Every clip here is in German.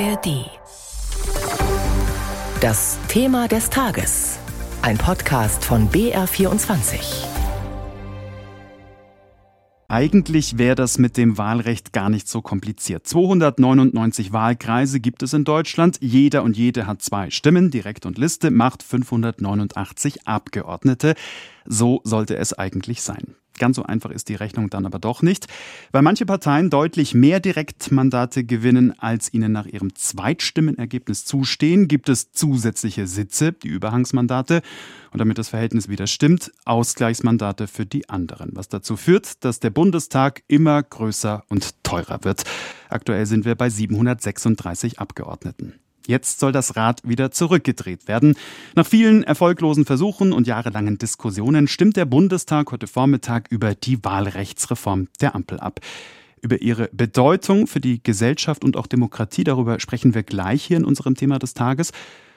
ARD. Das Thema des Tages. Ein Podcast von BR24. Eigentlich wäre das mit dem Wahlrecht gar nicht so kompliziert. 299 Wahlkreise gibt es in Deutschland. Jeder und jede hat zwei Stimmen. Direkt und Liste macht 589 Abgeordnete. So sollte es eigentlich sein. Ganz so einfach ist die Rechnung dann aber doch nicht, weil manche Parteien deutlich mehr Direktmandate gewinnen, als ihnen nach ihrem Zweitstimmenergebnis zustehen, gibt es zusätzliche Sitze, die Überhangsmandate, und damit das Verhältnis wieder stimmt, Ausgleichsmandate für die anderen, was dazu führt, dass der Bundestag immer größer und teurer wird. Aktuell sind wir bei 736 Abgeordneten. Jetzt soll das Rad wieder zurückgedreht werden. Nach vielen erfolglosen Versuchen und jahrelangen Diskussionen stimmt der Bundestag heute Vormittag über die Wahlrechtsreform der Ampel ab. Über ihre Bedeutung für die Gesellschaft und auch Demokratie, darüber sprechen wir gleich hier in unserem Thema des Tages.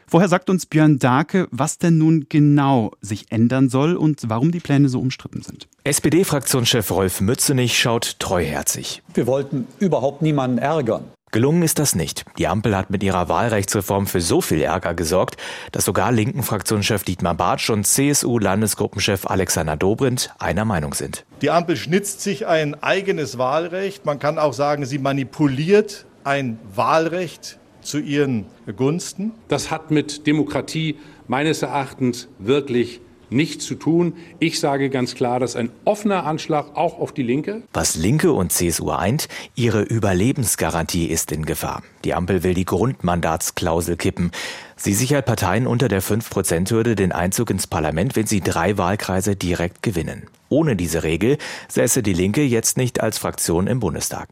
Vorher sagt uns Björn Darke, was denn nun genau sich ändern soll und warum die Pläne so umstritten sind. SPD-Fraktionschef Rolf Mützenich schaut treuherzig. Wir wollten überhaupt niemanden ärgern. Gelungen ist das nicht. Die Ampel hat mit ihrer Wahlrechtsreform für so viel Ärger gesorgt, dass sogar linken Fraktionschef Dietmar Bartsch und CSU-Landesgruppenchef Alexander Dobrindt einer Meinung sind. Die Ampel schnitzt sich ein eigenes Wahlrecht. Man kann auch sagen, sie manipuliert ein Wahlrecht zu ihren Gunsten. Das hat mit Demokratie meines Erachtens wirklich nichts zu tun. Ich sage ganz klar, das ein offener Anschlag auch auf die Linke. Was Linke und CSU eint, ihre Überlebensgarantie ist in Gefahr. Die Ampel will die Grundmandatsklausel kippen. Sie sichert Parteien unter der 5-Prozent-Hürde den Einzug ins Parlament, wenn sie drei Wahlkreise direkt gewinnen. Ohne diese Regel säße die Linke jetzt nicht als Fraktion im Bundestag.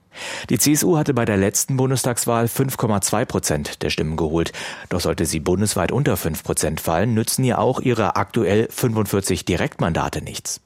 Die CSU hatte bei der letzten Bundestagswahl 5,2 Prozent der Stimmen geholt. Doch sollte sie bundesweit unter 5 Prozent fallen, nützen ihr auch ihre aktuell 45 Direktmandate nichts.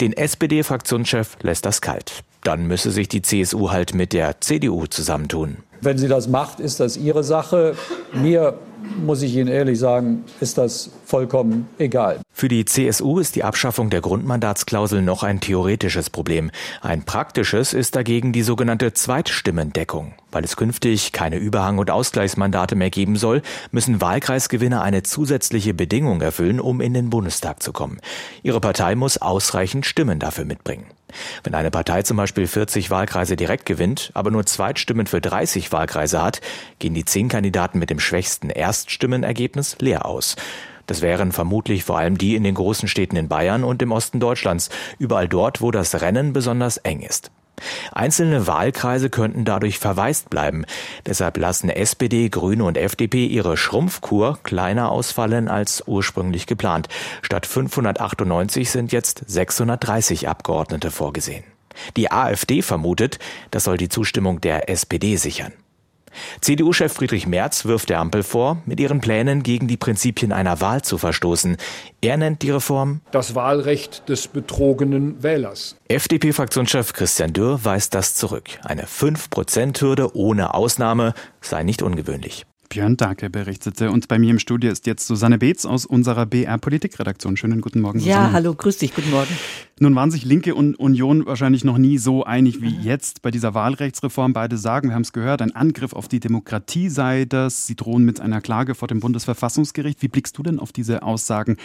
Den SPD-Fraktionschef lässt das kalt. Dann müsse sich die CSU halt mit der CDU zusammentun. Wenn sie das macht, ist das ihre Sache. Mir muss ich Ihnen ehrlich sagen, ist das vollkommen egal. Für die CSU ist die Abschaffung der Grundmandatsklausel noch ein theoretisches Problem. Ein praktisches ist dagegen die sogenannte Zweitstimmendeckung. Weil es künftig keine Überhang- und Ausgleichsmandate mehr geben soll, müssen Wahlkreisgewinner eine zusätzliche Bedingung erfüllen, um in den Bundestag zu kommen. Ihre Partei muss ausreichend Stimmen dafür mitbringen. Wenn eine Partei zum Beispiel 40 Wahlkreise direkt gewinnt, aber nur Zweitstimmen für 30 Wahlkreise hat, gehen die zehn Kandidaten mit dem schwächsten Erststimmenergebnis leer aus. Das wären vermutlich vor allem die in den großen Städten in Bayern und im Osten Deutschlands, überall dort, wo das Rennen besonders eng ist. Einzelne Wahlkreise könnten dadurch verwaist bleiben. Deshalb lassen SPD, Grüne und FDP ihre Schrumpfkur kleiner ausfallen als ursprünglich geplant. Statt 598 sind jetzt 630 Abgeordnete vorgesehen. Die AfD vermutet, das soll die Zustimmung der SPD sichern. CDU-Chef Friedrich Merz wirft der Ampel vor, mit ihren Plänen gegen die Prinzipien einer Wahl zu verstoßen. Er nennt die Reform das Wahlrecht des betrogenen Wählers. FDP-Fraktionschef Christian Dürr weist das zurück. Eine 5%-Hürde ohne Ausnahme sei nicht ungewöhnlich. Björn Dake berichtete. Und bei mir im Studio ist jetzt Susanne Beetz aus unserer BR Politikredaktion. Schönen guten Morgen, Susanne. Ja, hallo, grüß dich, guten Morgen. Nun waren sich Linke und Union wahrscheinlich noch nie so einig wie jetzt bei dieser Wahlrechtsreform. Beide sagen, wir haben es gehört, ein Angriff auf die Demokratie sei das. Sie drohen mit einer Klage vor dem Bundesverfassungsgericht. Wie blickst du denn auf diese Aussagen?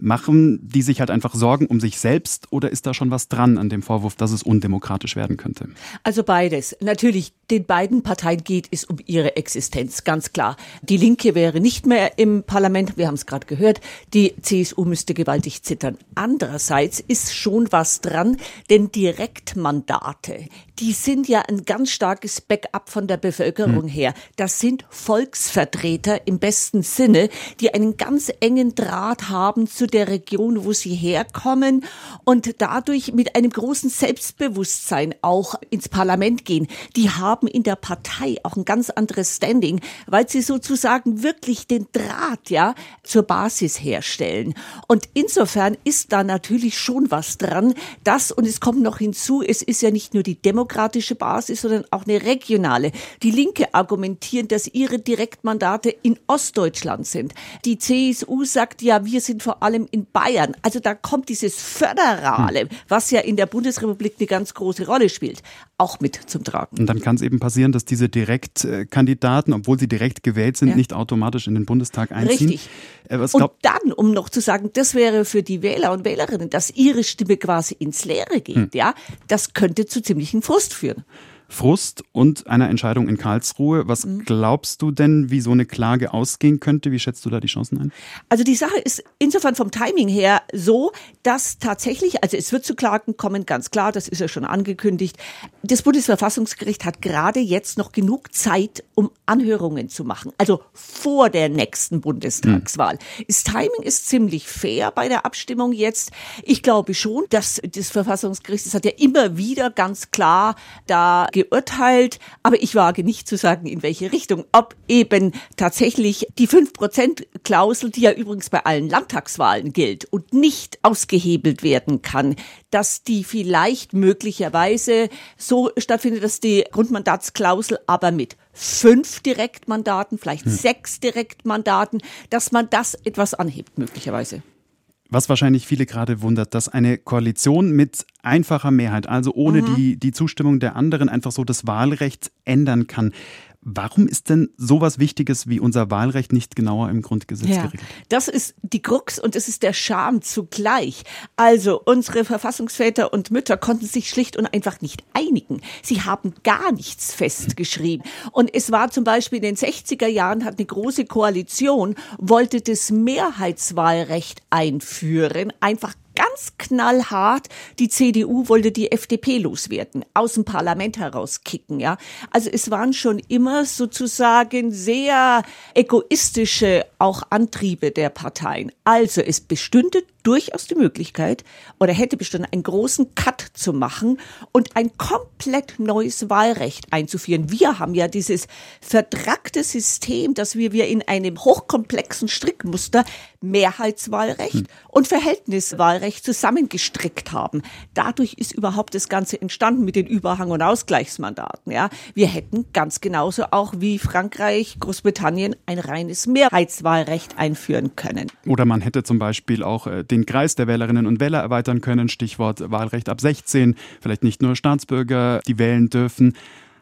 Machen die sich halt einfach Sorgen um sich selbst oder ist da schon was dran an dem Vorwurf, dass es undemokratisch werden könnte? Also beides. Natürlich, den beiden Parteien geht es um ihre Existenz, ganz klar. Die Linke wäre nicht mehr im Parlament, wir haben es gerade gehört. Die CSU müsste gewaltig zittern. Andererseits ist schon was dran, denn Direktmandate, die sind ja ein ganz starkes Backup von der Bevölkerung hm. her. Das sind Volksvertreter im besten Sinne, die einen ganz engen Draht haben zu der Region, wo sie herkommen und dadurch mit einem großen Selbstbewusstsein auch ins Parlament gehen. Die haben in der Partei auch ein ganz anderes Standing, weil sie sozusagen wirklich den Draht, ja, zur Basis herstellen. Und insofern ist da natürlich schon was dran. Das, und es kommt noch hinzu, es ist ja nicht nur die demokratische Basis, sondern auch eine regionale. Die Linke argumentieren, dass ihre Direktmandate in Ostdeutschland sind. Die CSU sagt ja, wir sind vor allem in Bayern. Also da kommt dieses Föderale, was ja in der Bundesrepublik eine ganz große Rolle spielt. Auch mit zum Tragen. Und dann kann es eben passieren, dass diese Direktkandidaten, obwohl sie direkt gewählt sind, ja. nicht automatisch in den Bundestag einziehen. Richtig. Äh, und dann, um noch zu sagen, das wäre für die Wähler und Wählerinnen, dass ihre Stimme quasi ins Leere geht, hm. ja, das könnte zu ziemlichen Frust führen. Frust und einer Entscheidung in Karlsruhe. Was mhm. glaubst du denn, wie so eine Klage ausgehen könnte? Wie schätzt du da die Chancen ein? Also die Sache ist insofern vom Timing her so, dass tatsächlich, also es wird zu Klagen kommen, ganz klar, das ist ja schon angekündigt. Das Bundesverfassungsgericht hat gerade jetzt noch genug Zeit, um Anhörungen zu machen, also vor der nächsten Bundestagswahl. Mhm. Das Timing ist ziemlich fair bei der Abstimmung jetzt. Ich glaube schon, dass das Verfassungsgericht, das hat ja immer wieder ganz klar da geurteilt, aber ich wage nicht zu sagen, in welche Richtung. Ob eben tatsächlich die 5-Prozent-Klausel, die ja übrigens bei allen Landtagswahlen gilt und nicht ausgehebelt werden kann, dass die vielleicht möglicherweise so stattfindet, dass die Grundmandatsklausel aber mit fünf Direktmandaten, vielleicht hm. sechs Direktmandaten, dass man das etwas anhebt möglicherweise. Was wahrscheinlich viele gerade wundert, dass eine Koalition mit einfacher Mehrheit, also ohne mhm. die, die Zustimmung der anderen, einfach so das Wahlrecht ändern kann. Warum ist denn sowas Wichtiges wie unser Wahlrecht nicht genauer im Grundgesetz ja, geregelt? Das ist die Krux und es ist der Charme zugleich. Also unsere Verfassungsväter und Mütter konnten sich schlicht und einfach nicht einigen. Sie haben gar nichts festgeschrieben. Und es war zum Beispiel in den 60er Jahren hat eine große Koalition, wollte das Mehrheitswahlrecht einführen, einfach ganz knallhart, die CDU wollte die FDP loswerden, aus dem Parlament herauskicken, ja. Also es waren schon immer sozusagen sehr egoistische auch Antriebe der Parteien. Also es bestünde durchaus die Möglichkeit oder hätte bestanden, einen großen Cut zu machen und ein komplett neues Wahlrecht einzuführen. Wir haben ja dieses vertrackte System, dass wir, wir in einem hochkomplexen Strickmuster Mehrheitswahlrecht hm. und Verhältniswahlrecht zusammengestrickt haben. Dadurch ist überhaupt das Ganze entstanden mit den Überhang- und Ausgleichsmandaten. Ja, wir hätten ganz genauso auch wie Frankreich, Großbritannien ein reines Mehrheitswahlrecht einführen können. Oder man hätte zum Beispiel auch äh, den den Kreis der Wählerinnen und Wähler erweitern können. Stichwort Wahlrecht ab 16. Vielleicht nicht nur Staatsbürger, die wählen dürfen.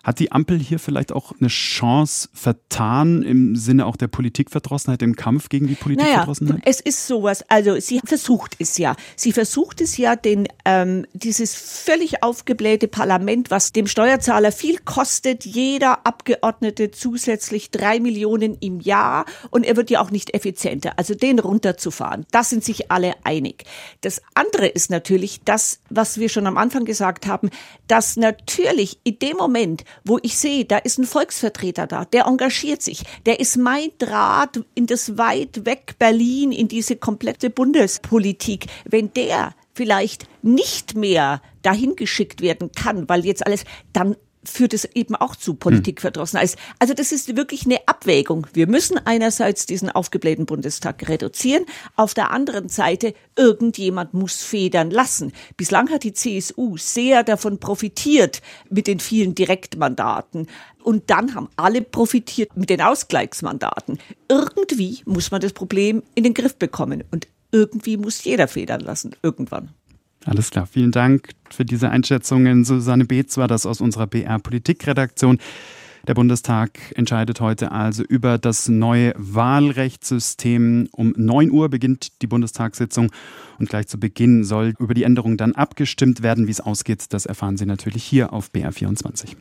Hat die Ampel hier vielleicht auch eine Chance vertan im Sinne auch der Politikverdrossenheit, im Kampf gegen die Politikverdrossenheit? Naja, es ist sowas. Also sie versucht es ja. Sie versucht es ja, den, ähm, dieses völlig aufgeblähte Parlament, was dem Steuerzahler viel kostet, jeder Abgeordnete zusätzlich drei Millionen im Jahr und er wird ja auch nicht effizienter. Also den runterzufahren, da sind sich alle einig. Das andere ist natürlich das, was wir schon am Anfang gesagt haben, dass natürlich in dem Moment, wo ich sehe, da ist ein Volksvertreter da, der engagiert sich, der ist mein Draht in das weit weg Berlin, in diese komplette Bundespolitik. Wenn der vielleicht nicht mehr dahin geschickt werden kann, weil jetzt alles, dann führt es eben auch zu Politikverdrossenheit. Also das ist wirklich eine Abwägung. Wir müssen einerseits diesen aufgeblähten Bundestag reduzieren, auf der anderen Seite irgendjemand muss federn lassen. Bislang hat die CSU sehr davon profitiert mit den vielen Direktmandaten. Und dann haben alle profitiert mit den Ausgleichsmandaten. Irgendwie muss man das Problem in den Griff bekommen. Und irgendwie muss jeder federn lassen, irgendwann. Alles klar, vielen Dank für diese Einschätzungen. Susanne Beetz war das aus unserer BR Politikredaktion. Der Bundestag entscheidet heute also über das neue Wahlrechtssystem. Um 9 Uhr beginnt die Bundestagssitzung und gleich zu Beginn soll über die Änderung dann abgestimmt werden. Wie es ausgeht, das erfahren Sie natürlich hier auf BR24.